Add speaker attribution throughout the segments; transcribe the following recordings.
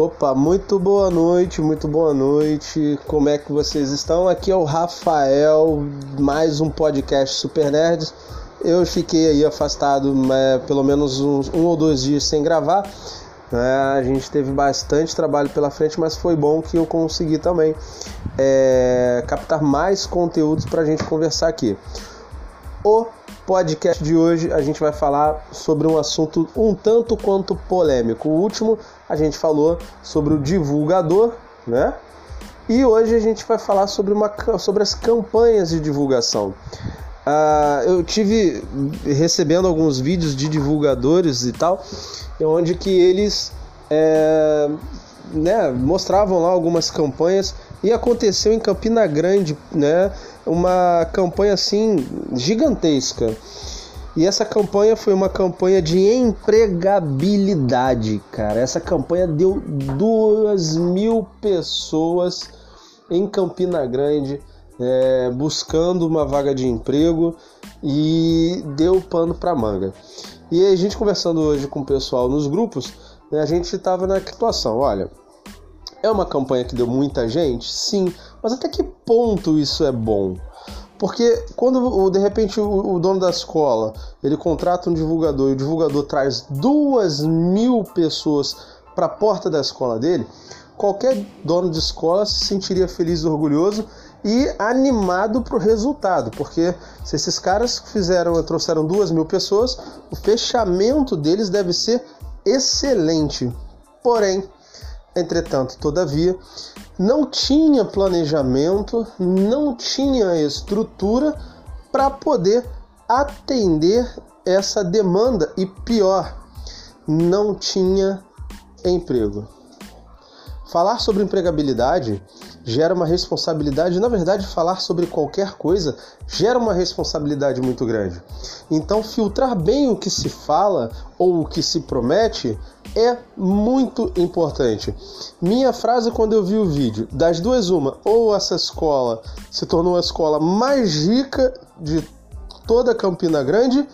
Speaker 1: Opa, muito boa noite, muito boa noite. Como é que vocês estão? Aqui é o Rafael, mais um podcast Super Nerds. Eu fiquei aí afastado é, pelo menos uns, um ou dois dias sem gravar. É, a gente teve bastante trabalho pela frente, mas foi bom que eu consegui também é, captar mais conteúdos para a gente conversar aqui. O podcast de hoje a gente vai falar sobre um assunto um tanto quanto polêmico. O último a gente falou sobre o divulgador, né? E hoje a gente vai falar sobre, uma, sobre as campanhas de divulgação. Uh, eu tive recebendo alguns vídeos de divulgadores e tal, onde que eles é, né, mostravam lá algumas campanhas e aconteceu em Campina Grande, né, uma campanha assim gigantesca. E essa campanha foi uma campanha de empregabilidade, cara. Essa campanha deu duas mil pessoas em Campina Grande é, buscando uma vaga de emprego e deu pano para manga. E a gente conversando hoje com o pessoal nos grupos, né, a gente estava na situação, olha, é uma campanha que deu muita gente? Sim, mas até que ponto isso é bom? Porque quando de repente o, dono da escola ele contrata um divulgador e o divulgador traz duas mil pessoas para a porta da escola dele, qualquer dono de escola se sentiria feliz orgulhoso e animado para o resultado, porque se esses caras fizeram, trouxeram duas mil pessoas, o fechamento deles deve ser excelente. Porém, entretanto, todavia, não tinha planejamento, não tinha estrutura para poder atender essa demanda e pior, não tinha emprego. Falar sobre empregabilidade gera uma responsabilidade, na verdade, falar sobre qualquer coisa gera uma responsabilidade muito grande. Então, filtrar bem o que se fala ou o que se promete é muito importante. Minha frase quando eu vi o vídeo, das duas uma, ou essa escola se tornou a escola mais rica de toda Campina Grande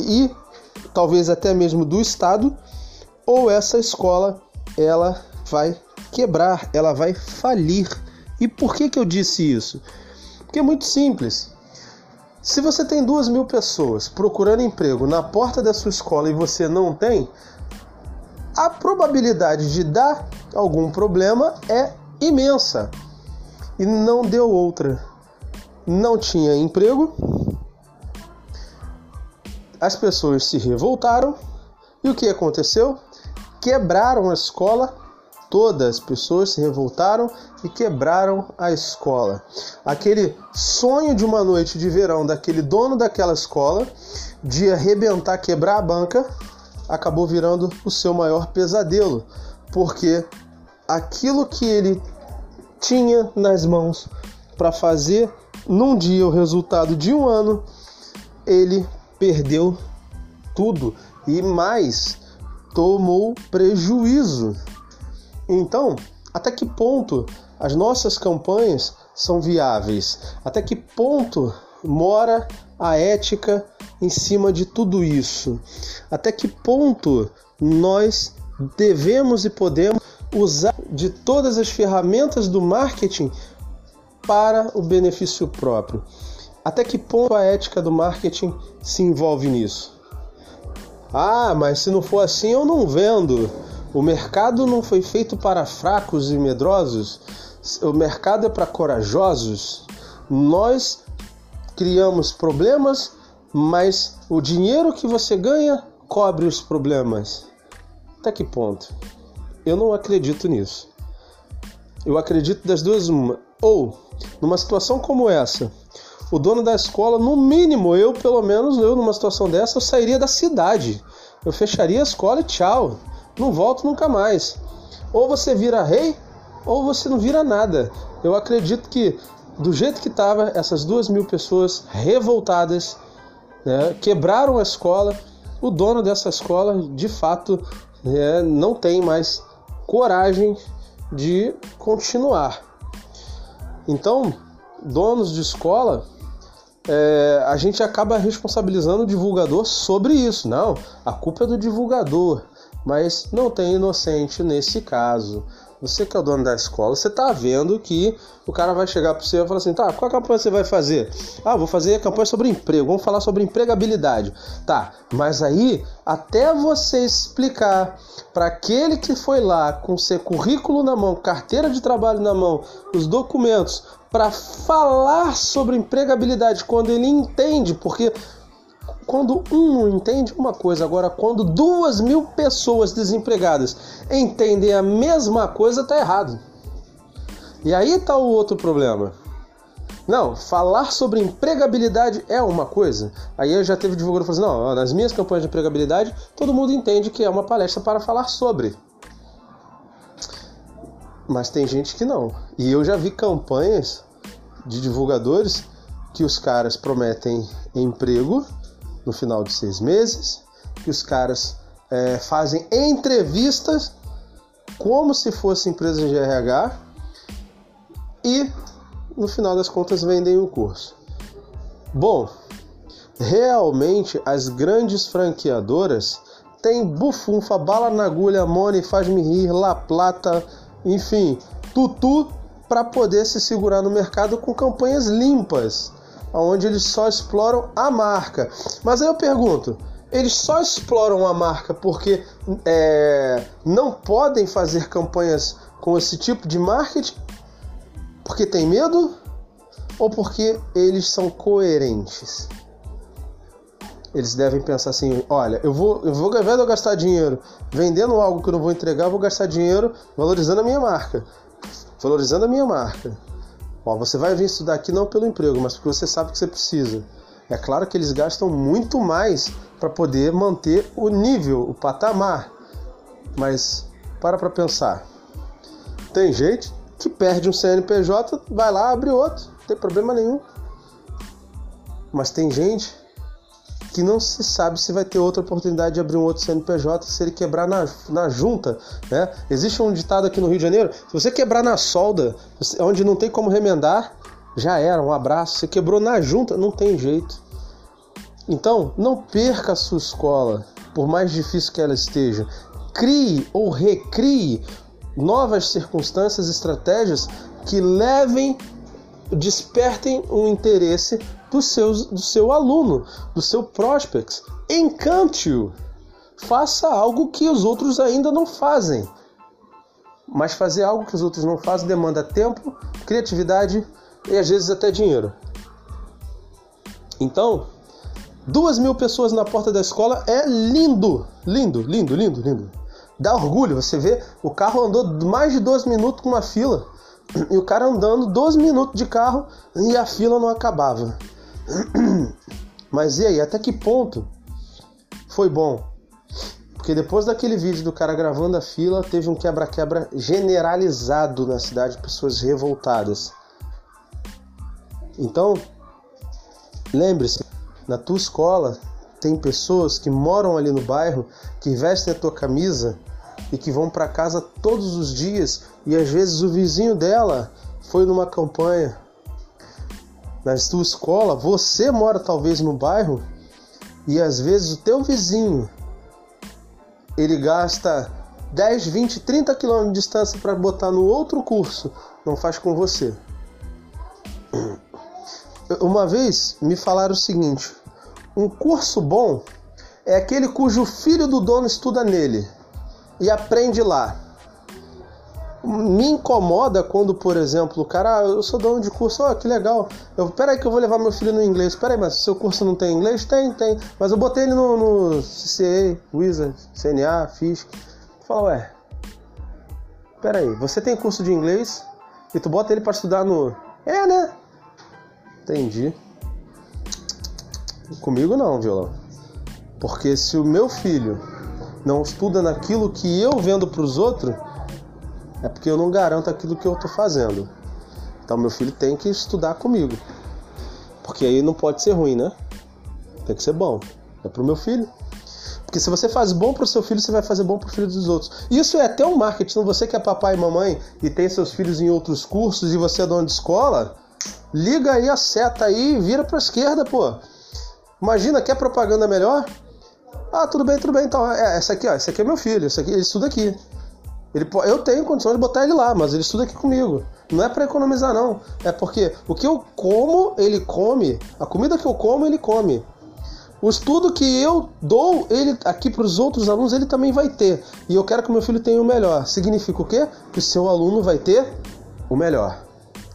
Speaker 1: e talvez até mesmo do estado, ou essa escola ela vai quebrar, ela vai falir. E por que, que eu disse isso? Porque é muito simples. Se você tem duas mil pessoas procurando emprego na porta da sua escola e você não tem, a probabilidade de dar algum problema é imensa. E não deu outra. Não tinha emprego, as pessoas se revoltaram e o que aconteceu? Quebraram a escola todas as pessoas se revoltaram e quebraram a escola. Aquele sonho de uma noite de verão daquele dono daquela escola de arrebentar, quebrar a banca, acabou virando o seu maior pesadelo, porque aquilo que ele tinha nas mãos para fazer num dia o resultado de um ano, ele perdeu tudo e mais tomou prejuízo. Então, até que ponto as nossas campanhas são viáveis? Até que ponto mora a ética em cima de tudo isso? Até que ponto nós devemos e podemos usar de todas as ferramentas do marketing para o benefício próprio? Até que ponto a ética do marketing se envolve nisso? Ah, mas se não for assim eu não vendo. O mercado não foi feito para fracos e medrosos, o mercado é para corajosos. Nós criamos problemas, mas o dinheiro que você ganha cobre os problemas. Até que ponto? Eu não acredito nisso. Eu acredito das duas uma. Ou, numa situação como essa, o dono da escola, no mínimo, eu pelo menos, eu numa situação dessa, eu sairia da cidade. Eu fecharia a escola e tchau não volto nunca mais. Ou você vira rei, ou você não vira nada. Eu acredito que, do jeito que estava, essas duas mil pessoas revoltadas né, quebraram a escola. O dono dessa escola, de fato, né, não tem mais coragem de continuar. Então, donos de escola, é, a gente acaba responsabilizando o divulgador sobre isso. Não, a culpa é do divulgador. Mas não tem inocente nesse caso. Você que é o dono da escola, você tá vendo que o cara vai chegar para você e falar assim: tá, qual campanha você vai fazer? Ah, vou fazer a campanha sobre emprego, vamos falar sobre empregabilidade. Tá, mas aí, até você explicar para aquele que foi lá com seu currículo na mão, carteira de trabalho na mão, os documentos, para falar sobre empregabilidade quando ele entende, porque quando um entende uma coisa, agora quando duas mil pessoas desempregadas entendem a mesma coisa, tá errado. E aí tá o outro problema. Não, falar sobre empregabilidade é uma coisa. Aí eu já teve divulgador falando assim, não, nas minhas campanhas de empregabilidade, todo mundo entende que é uma palestra para falar sobre. Mas tem gente que não. E eu já vi campanhas de divulgadores que os caras prometem emprego no final de seis meses, que os caras é, fazem entrevistas como se fossem empresas de RH e no final das contas vendem o curso. Bom, realmente as grandes franqueadoras têm bufunfa, bala na agulha, money, faz-me rir, La Plata, enfim, tutu para poder se segurar no mercado com campanhas limpas onde eles só exploram a marca. Mas aí eu pergunto, eles só exploram a marca porque é, não podem fazer campanhas com esse tipo de marketing? Porque tem medo? Ou porque eles são coerentes? Eles devem pensar assim: olha, eu vou, eu vou, de eu gastar dinheiro vendendo algo que eu não vou entregar, eu vou gastar dinheiro valorizando a minha marca. Valorizando a minha marca. Ó, você vai vir estudar aqui não pelo emprego, mas porque você sabe que você precisa. É claro que eles gastam muito mais para poder manter o nível, o patamar. Mas para para pensar. Tem gente que perde um CNPJ, vai lá, abre outro, não tem problema nenhum. Mas tem gente que não se sabe se vai ter outra oportunidade de abrir um outro CNPJ se ele quebrar na, na junta. Né? Existe um ditado aqui no Rio de Janeiro: se você quebrar na solda, onde não tem como remendar, já era, um abraço. Você quebrou na junta, não tem jeito. Então, não perca a sua escola, por mais difícil que ela esteja. Crie ou recrie novas circunstâncias, estratégias que levem, despertem um interesse do, seus, do seu aluno, do seu prospect. Encante-o. Faça algo que os outros ainda não fazem. Mas fazer algo que os outros não fazem demanda tempo, criatividade e às vezes até dinheiro. Então, duas mil pessoas na porta da escola é lindo, lindo, lindo, lindo, lindo. Dá orgulho, você vê, o carro andou mais de dois minutos com uma fila e o cara andando 12 minutos de carro e a fila não acabava. Mas e aí, até que ponto foi bom? Porque depois daquele vídeo do cara gravando a fila, teve um quebra-quebra generalizado na cidade, pessoas revoltadas. Então, lembre-se, na tua escola tem pessoas que moram ali no bairro, que vestem a tua camisa e que vão para casa todos os dias e às vezes o vizinho dela foi numa campanha na sua escola, você mora talvez no bairro e às vezes o teu vizinho ele gasta 10, 20, 30 quilômetros de distância para botar no outro curso, não faz com você. Uma vez me falaram o seguinte: um curso bom é aquele cujo filho do dono estuda nele e aprende lá me incomoda quando, por exemplo, o cara, ah, eu sou dono de curso, ó, oh, que legal. Eu, peraí que eu vou levar meu filho no inglês. Peraí, mas seu curso não tem inglês? Tem, tem. Mas eu botei ele no, no CCA, Wizard, CNA, FISC. Fala, ué, peraí, você tem curso de inglês e tu bota ele para estudar no... É, né? Entendi. Comigo não, violão. Porque se o meu filho não estuda naquilo que eu vendo para os outros é porque eu não garanto aquilo que eu estou fazendo. Então meu filho tem que estudar comigo. Porque aí não pode ser ruim, né? Tem que ser bom. É pro meu filho. Porque se você faz bom pro seu filho, você vai fazer bom pro filho dos outros. Isso é até um marketing. Você que é papai e mamãe e tem seus filhos em outros cursos e você é dono de escola, liga aí a seta aí e vira pra esquerda, pô. Imagina, quer propaganda melhor? Ah, tudo bem, tudo bem. Então, é, essa aqui, ó, esse aqui é meu filho, esse aqui, ele estuda aqui. Ele, eu tenho condições de botar ele lá, mas ele estuda aqui comigo. Não é para economizar, não. É porque o que eu como, ele come. A comida que eu como, ele come. O estudo que eu dou ele aqui para os outros alunos, ele também vai ter. E eu quero que meu filho tenha o melhor. Significa o quê? Que o seu aluno vai ter o melhor.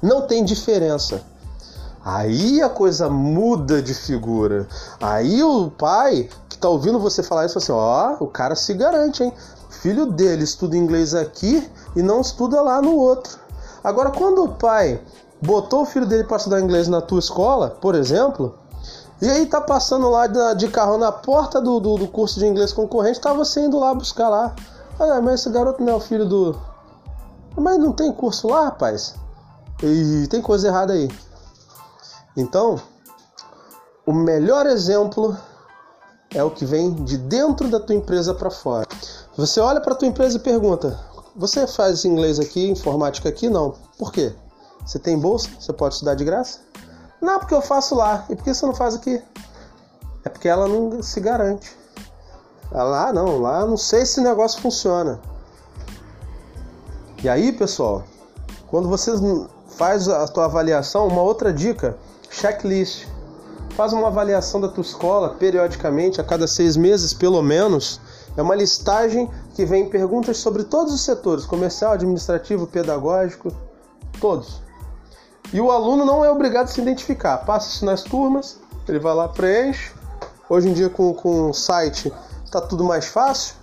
Speaker 1: Não tem diferença. Aí a coisa muda de figura. Aí o pai que tá ouvindo você falar isso, assim, ó, o cara se garante, hein? Filho dele estuda inglês aqui e não estuda lá no outro. Agora, quando o pai botou o filho dele para estudar inglês na tua escola, por exemplo, e aí tá passando lá de carro na porta do, do, do curso de inglês concorrente, tá você indo lá buscar lá. Olha, mas esse garoto não é o filho do. Mas não tem curso lá, rapaz? E tem coisa errada aí. Então, o melhor exemplo é o que vem de dentro da tua empresa para fora. Você olha para tua empresa e pergunta: "Você faz inglês aqui, informática aqui?" Não. Por quê? Você tem bolsa? Você pode estudar de graça? Não, porque eu faço lá. E por que você não faz aqui? É porque ela não se garante. Lá não, lá não sei se o negócio funciona. E aí, pessoal, quando você faz a tua avaliação, uma outra dica, checklist. Faz uma avaliação da tua escola periodicamente, a cada seis meses pelo menos, é uma listagem que vem perguntas sobre todos os setores: comercial, administrativo, pedagógico, todos. E o aluno não é obrigado a se identificar. Passa isso nas turmas, ele vai lá, preenche. Hoje em dia, com, com o site, está tudo mais fácil.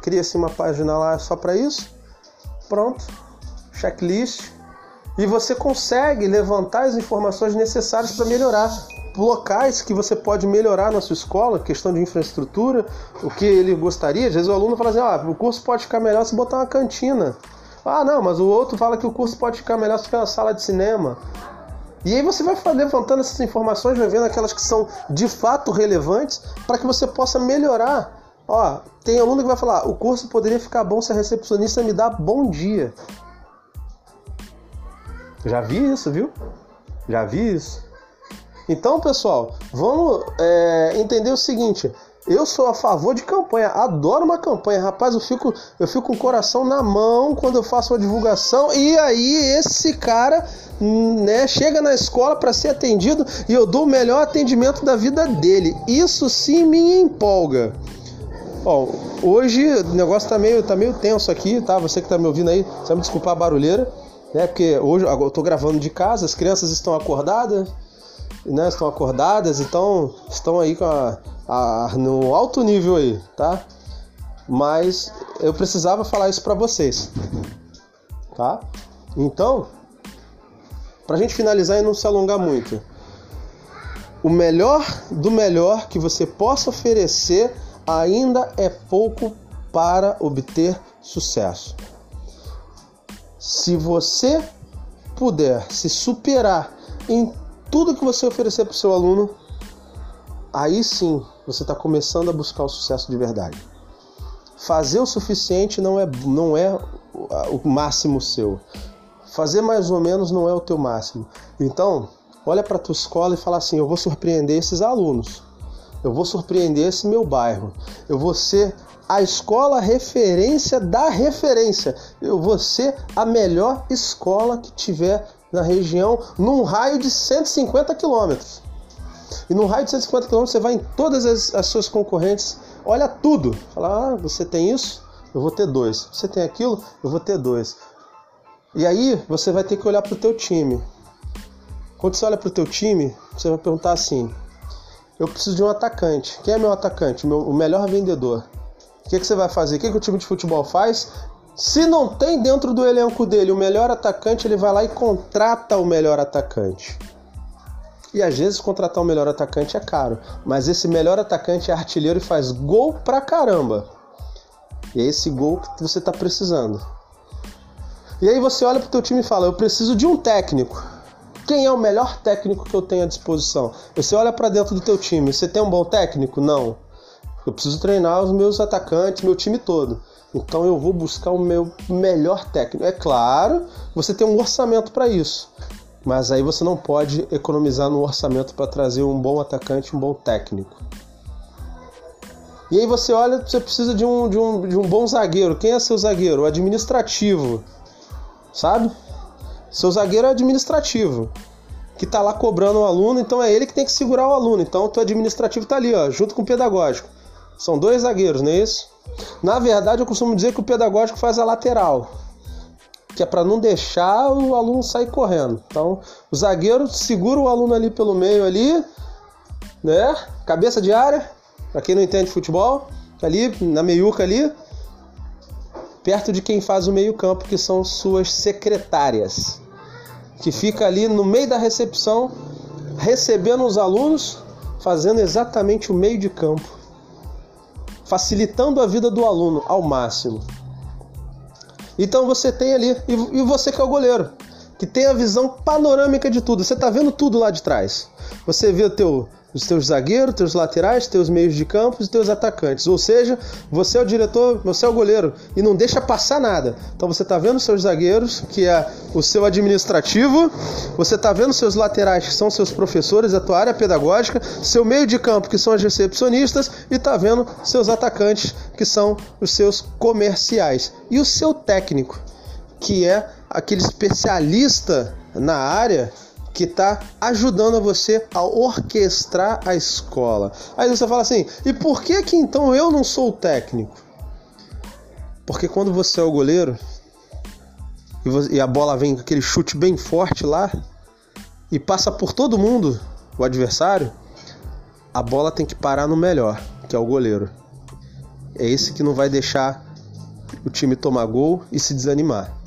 Speaker 1: Cria-se uma página lá só para isso. Pronto. Checklist. E você consegue levantar as informações necessárias para melhorar locais que você pode melhorar na sua escola, questão de infraestrutura, o que ele gostaria. Às vezes o aluno fala assim: ah, o curso pode ficar melhor se botar uma cantina. Ah, não, mas o outro fala que o curso pode ficar melhor se tiver uma sala de cinema. E aí você vai levantando essas informações, vai vendo aquelas que são de fato relevantes para que você possa melhorar. Ó, tem aluno que vai falar: o curso poderia ficar bom se a recepcionista me dá bom dia. Já vi isso, viu? Já vi isso. Então, pessoal, vamos é, entender o seguinte. Eu sou a favor de campanha, adoro uma campanha, rapaz. Eu fico, eu fico com o coração na mão quando eu faço uma divulgação. E aí, esse cara né, chega na escola para ser atendido e eu dou o melhor atendimento da vida dele. Isso sim me empolga. Bom, hoje o negócio tá meio, tá meio tenso aqui, tá? Você que tá me ouvindo aí, vai me desculpar a barulheira, né? Porque hoje eu tô gravando de casa, as crianças estão acordadas né, estão acordadas, então estão aí com a, a, no alto nível aí, tá? Mas eu precisava falar isso para vocês, tá? Então, pra gente finalizar e não se alongar muito, o melhor do melhor que você possa oferecer ainda é pouco para obter sucesso. Se você puder se superar em tudo que você oferecer para o seu aluno, aí sim você está começando a buscar o sucesso de verdade. Fazer o suficiente não é, não é o máximo seu. Fazer mais ou menos não é o teu máximo. Então, olha para a tua escola e fala assim: eu vou surpreender esses alunos. Eu vou surpreender esse meu bairro. Eu vou ser a escola referência da referência. Eu vou ser a melhor escola que tiver na região num raio de 150 quilômetros. E num raio de 150 quilômetros você vai em todas as, as suas concorrentes, olha tudo. Fala, ah, você tem isso? Eu vou ter dois. Você tem aquilo? Eu vou ter dois. E aí você vai ter que olhar para o teu time. Quando você olha para o teu time, você vai perguntar assim: eu preciso de um atacante. Quem é meu atacante? Meu, o melhor vendedor. O que, que você vai fazer? O que, que o time de futebol faz? Se não tem dentro do elenco dele o melhor atacante, ele vai lá e contrata o melhor atacante. E às vezes contratar o melhor atacante é caro, mas esse melhor atacante é artilheiro e faz gol pra caramba. E é esse gol que você está precisando. E aí você olha pro teu time e fala: "Eu preciso de um técnico". Quem é o melhor técnico que eu tenho à disposição? Você olha para dentro do teu time, você tem um bom técnico? Não. Eu preciso treinar os meus atacantes, meu time todo. Então eu vou buscar o meu melhor técnico. É claro, você tem um orçamento para isso. Mas aí você não pode economizar no orçamento para trazer um bom atacante, um bom técnico. E aí você olha, você precisa de um, de um, de um bom zagueiro. Quem é seu zagueiro? O administrativo. Sabe? Seu zagueiro é administrativo. Que tá lá cobrando o aluno, então é ele que tem que segurar o aluno. Então o teu administrativo tá ali, ó, junto com o pedagógico. São dois zagueiros, não é isso? Na verdade, eu costumo dizer que o pedagógico faz a lateral, que é para não deixar o aluno sair correndo. Então, o zagueiro segura o aluno ali pelo meio ali, né? Cabeça de área, para quem não entende futebol, ali na meiuca ali, perto de quem faz o meio-campo, que são suas secretárias, que fica ali no meio da recepção, recebendo os alunos, fazendo exatamente o meio de campo, facilitando a vida do aluno ao máximo. Então você tem ali, e você que é o goleiro, que tem a visão panorâmica de tudo. Você está vendo tudo lá de trás. Você vê teu os teus zagueiros, teus laterais, teus meios de campo e teus atacantes. Ou seja, você é o diretor, você é o goleiro e não deixa passar nada. Então você está vendo seus zagueiros, que é o seu administrativo, você está vendo seus laterais, que são seus professores, a tua área pedagógica, seu meio de campo, que são as recepcionistas, e está vendo seus atacantes, que são os seus comerciais. E o seu técnico, que é aquele especialista na área que está ajudando você a orquestrar a escola. Aí você fala assim: e por que que então eu não sou o técnico? Porque quando você é o goleiro e a bola vem com aquele chute bem forte lá e passa por todo mundo, o adversário, a bola tem que parar no melhor, que é o goleiro. É esse que não vai deixar o time tomar gol e se desanimar.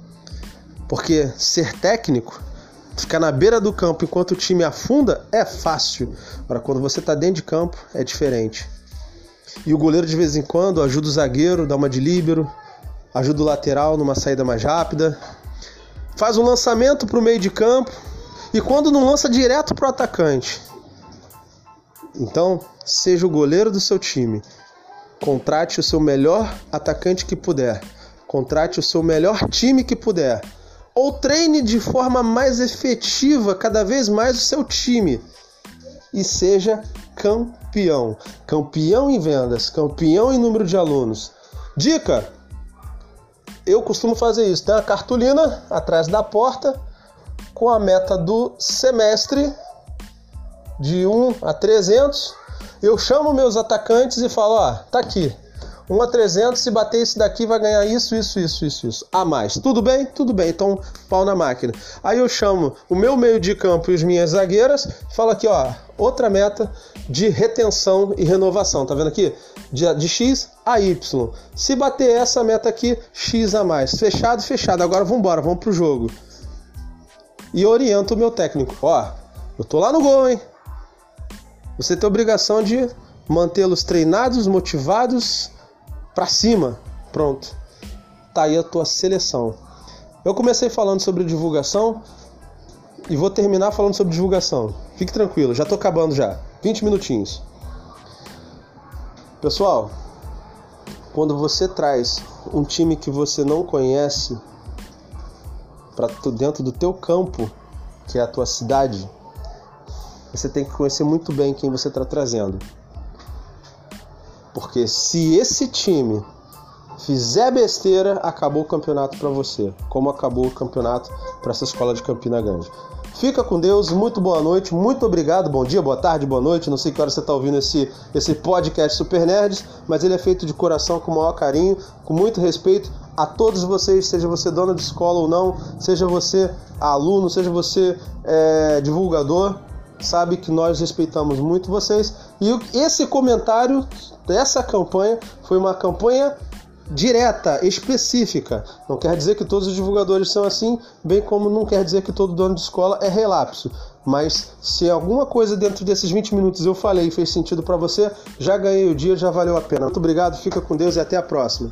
Speaker 1: Porque ser técnico Ficar na beira do campo enquanto o time afunda é fácil. Agora, quando você está dentro de campo, é diferente. E o goleiro, de vez em quando, ajuda o zagueiro, dá uma de líbero, ajuda o lateral numa saída mais rápida, faz um lançamento para o meio de campo e quando não lança direto para o atacante. Então, seja o goleiro do seu time. Contrate o seu melhor atacante que puder. Contrate o seu melhor time que puder ou treine de forma mais efetiva cada vez mais o seu time e seja campeão. Campeão em vendas, campeão em número de alunos. Dica: eu costumo fazer isso. Tem uma cartolina atrás da porta com a meta do semestre de 1 a 300. Eu chamo meus atacantes e falo: ó, tá aqui. 1 a 300, se bater esse daqui vai ganhar isso, isso, isso, isso, isso. A mais. Tudo bem? Tudo bem. Então, pau na máquina. Aí eu chamo o meu meio de campo e as minhas zagueiras, falo aqui, ó, outra meta de retenção e renovação. Tá vendo aqui? De, de X a Y. Se bater essa meta aqui, X a mais. Fechado, fechado. Agora vamos embora, vamos pro jogo. E oriento o meu técnico. Ó, eu tô lá no gol, hein? Você tem a obrigação de mantê-los treinados, motivados para cima. Pronto. Tá aí a tua seleção. Eu comecei falando sobre divulgação e vou terminar falando sobre divulgação. Fique tranquilo, já tô acabando já. 20 minutinhos. Pessoal, quando você traz um time que você não conhece para dentro do teu campo, que é a tua cidade, você tem que conhecer muito bem quem você está trazendo. Porque se esse time fizer besteira, acabou o campeonato para você, como acabou o campeonato para essa escola de Campina Grande. Fica com Deus, muito boa noite, muito obrigado, bom dia, boa tarde, boa noite. Não sei que hora você está ouvindo esse, esse podcast Super Nerds, mas ele é feito de coração, com o maior carinho, com muito respeito a todos vocês, seja você dono de escola ou não, seja você aluno, seja você é, divulgador sabe que nós respeitamos muito vocês. E esse comentário dessa campanha foi uma campanha direta, específica. Não quer dizer que todos os divulgadores são assim, bem como não quer dizer que todo dono de escola é relapso. Mas se alguma coisa dentro desses 20 minutos eu falei e fez sentido para você, já ganhei o dia, já valeu a pena. Muito obrigado, fica com Deus e até a próxima.